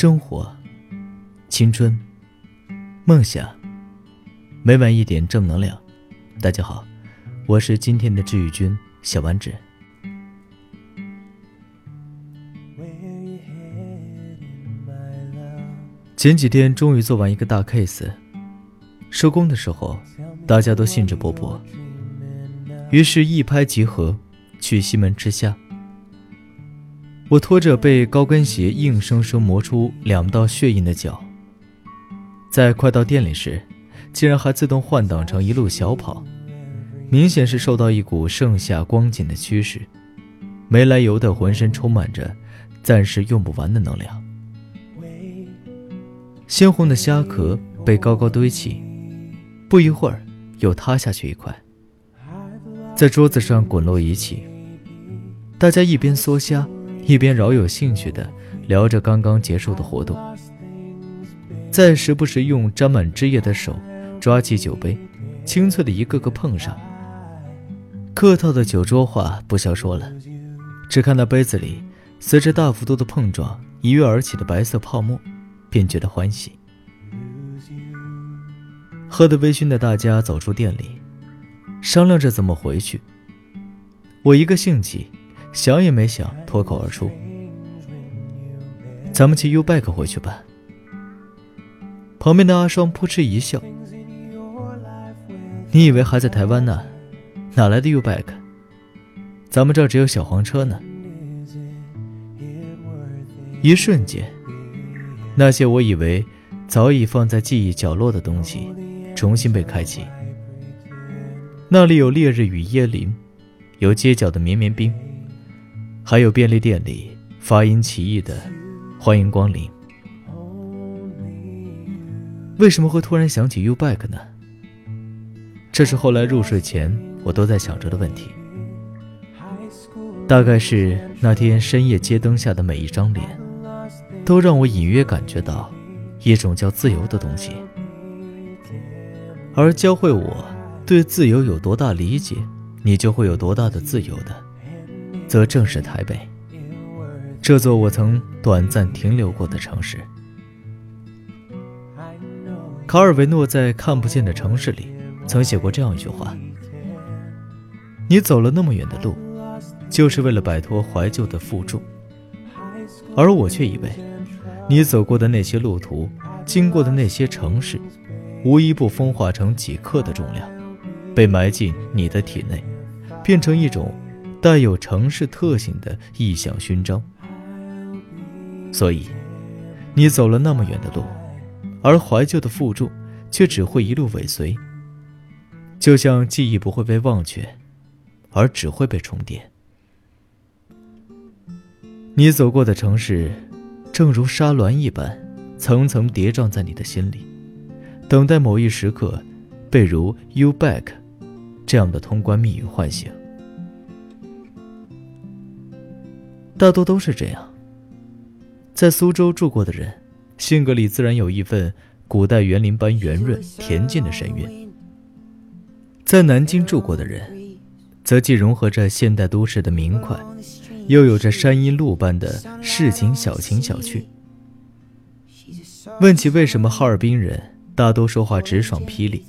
生活、青春、梦想，每晚一点正能量。大家好，我是今天的治愈君小丸子。前几天终于做完一个大 case，收工的时候，大家都兴致勃勃，于是，一拍即合，去西门吃虾。我拖着被高跟鞋硬生生磨出两道血印的脚，在快到店里时，竟然还自动换挡成一路小跑，明显是受到一股盛夏光景的驱使，没来由的浑身充满着暂时用不完的能量。鲜红的虾壳被高高堆起，不一会儿又塌下去一块，在桌子上滚落一起。大家一边嗦虾。一边饶有兴趣地聊着刚刚结束的活动，再时不时用沾满汁液的手抓起酒杯，清脆的一个个碰上。客套的酒桌话不消说了，只看那杯子里随着大幅度的碰撞一跃而起的白色泡沫，便觉得欢喜。喝得微醺的大家走出店里，商量着怎么回去。我一个兴起。想也没想，脱口而出：“咱们骑 U bike 回去吧。”旁边的阿双扑哧一笑：“你以为还在台湾呢？哪来的 U bike？咱们这儿只有小黄车呢。”一瞬间，那些我以为早已放在记忆角落的东西，重新被开启。那里有烈日与椰林，有街角的绵绵冰。还有便利店里发音奇异的“欢迎光临”，为什么会突然想起 U Back 呢？这是后来入睡前我都在想着的问题。大概是那天深夜街灯下的每一张脸，都让我隐约感觉到一种叫自由的东西，而教会我对自由有多大理解，你就会有多大的自由的。则正是台北，这座我曾短暂停留过的城市。卡尔维诺在《看不见的城市》里曾写过这样一句话：“你走了那么远的路，就是为了摆脱怀旧的负重。”而我却以为，你走过的那些路途，经过的那些城市，无一不风化成几克的重量，被埋进你的体内，变成一种。带有城市特性的意象勋章，所以你走了那么远的路，而怀旧的负重却只会一路尾随，就像记忆不会被忘却，而只会被重叠。你走过的城市，正如沙峦一般，层层叠嶂在你的心里，等待某一时刻，被如 “you back” 这样的通关密语唤醒。大多都是这样。在苏州住过的人，性格里自然有一份古代园林般圆润恬静的神韵；在南京住过的人，则既融合着现代都市的明快，又有着山阴路般的市井小情小趣。问起为什么哈尔滨人大多说话直爽霹雳，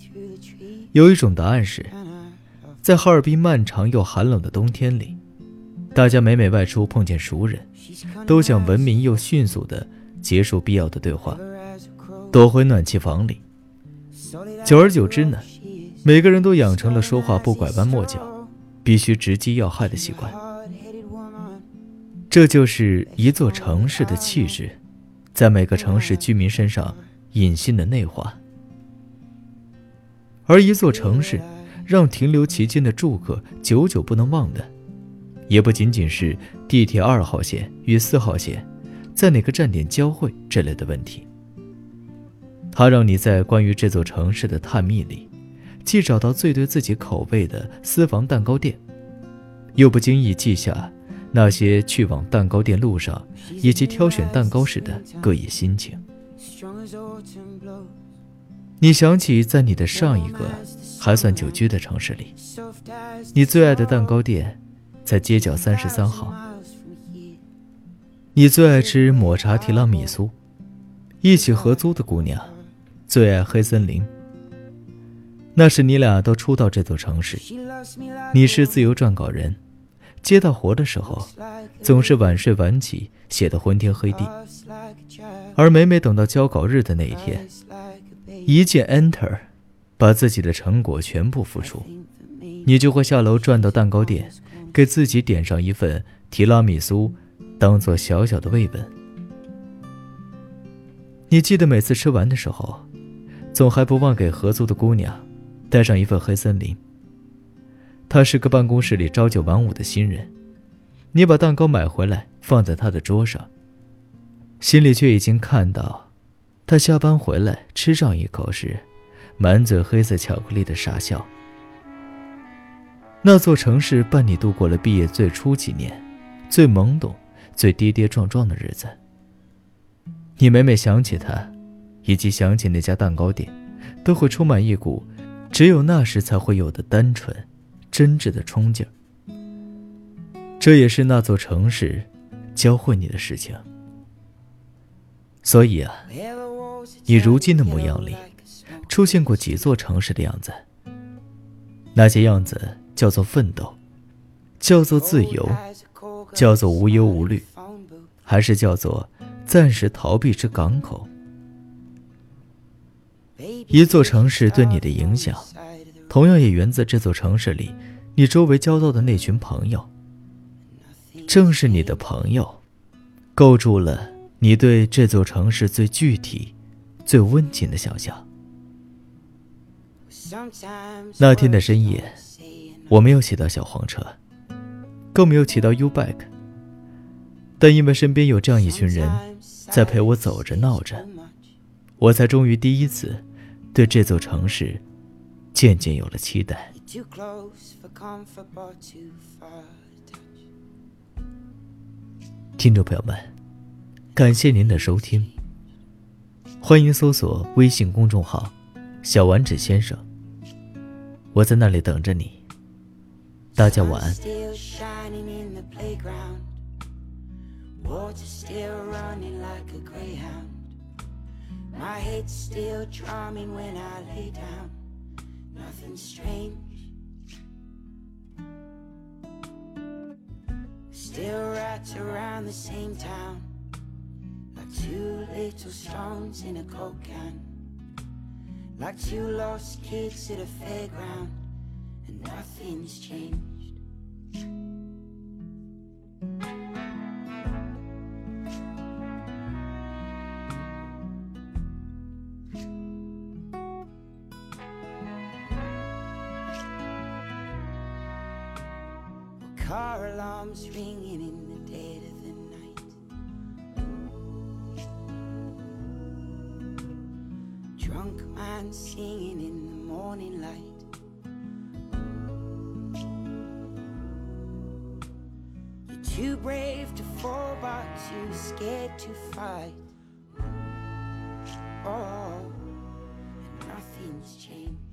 有一种答案是，在哈尔滨漫长又寒冷的冬天里。大家每每外出碰见熟人，都想文明又迅速地结束必要的对话，躲回暖气房里。久而久之呢，每个人都养成了说话不拐弯抹角，必须直击要害的习惯。这就是一座城市的气质，在每个城市居民身上隐性的内化。而一座城市，让停留其间的住客久久不能忘的。也不仅仅是地铁二号线与四号线在哪个站点交汇这类的问题，它让你在关于这座城市的探秘里，既找到最对自己口味的私房蛋糕店，又不经意记下那些去往蛋糕店路上以及挑选蛋糕时的各异心情。你想起在你的上一个还算久居的城市里，你最爱的蛋糕店。在街角三十三号，你最爱吃抹茶提拉米苏，一起合租的姑娘，最爱黑森林。那时你俩都初到这座城市，你是自由撰稿人，接到活的时候，总是晚睡晚起，写得昏天黑地。而每每等到交稿日的那一天，一键 Enter，把自己的成果全部付出，你就会下楼转到蛋糕店，给自己点上一份提拉米苏，当做小小的慰问。你记得每次吃完的时候，总还不忘给合租的姑娘。带上一份黑森林。她是个办公室里朝九晚五的新人，你把蛋糕买回来放在她的桌上，心里却已经看到，她下班回来吃上一口时，满嘴黑色巧克力的傻笑。那座城市伴你度过了毕业最初几年，最懵懂、最跌跌撞撞的日子。你每每想起他，以及想起那家蛋糕店，都会充满一股。只有那时才会有的单纯、真挚的憧憬。这也是那座城市教会你的事情。所以啊，你如今的模样里，出现过几座城市的样子。那些样子叫做奋斗，叫做自由，叫做无忧无虑，还是叫做暂时逃避之港口？一座城市对你的影响，同样也源自这座城市里你周围交到的那群朋友。正是你的朋友，构筑了你对这座城市最具体、最温情的想象。那天的深夜，我没有骑到小黄车，更没有骑到 U bike，但因为身边有这样一群人在陪我走着闹着，我才终于第一次。对这座城市，渐渐有了期待。听众朋友们，感谢您的收听，欢迎搜索微信公众号“小丸子先生”，我在那里等着你。大家晚安。My head's still drumming when I lay down. Nothing strange. Still rats around the same town. Like two little stones in a coke can. Like two lost kids at a fairground. And nothing's changed. Car alarms ringing in the dead of the night. Drunk man singing in the morning light. You're too brave to fall, but too scared to fight. Oh, and nothing's changed.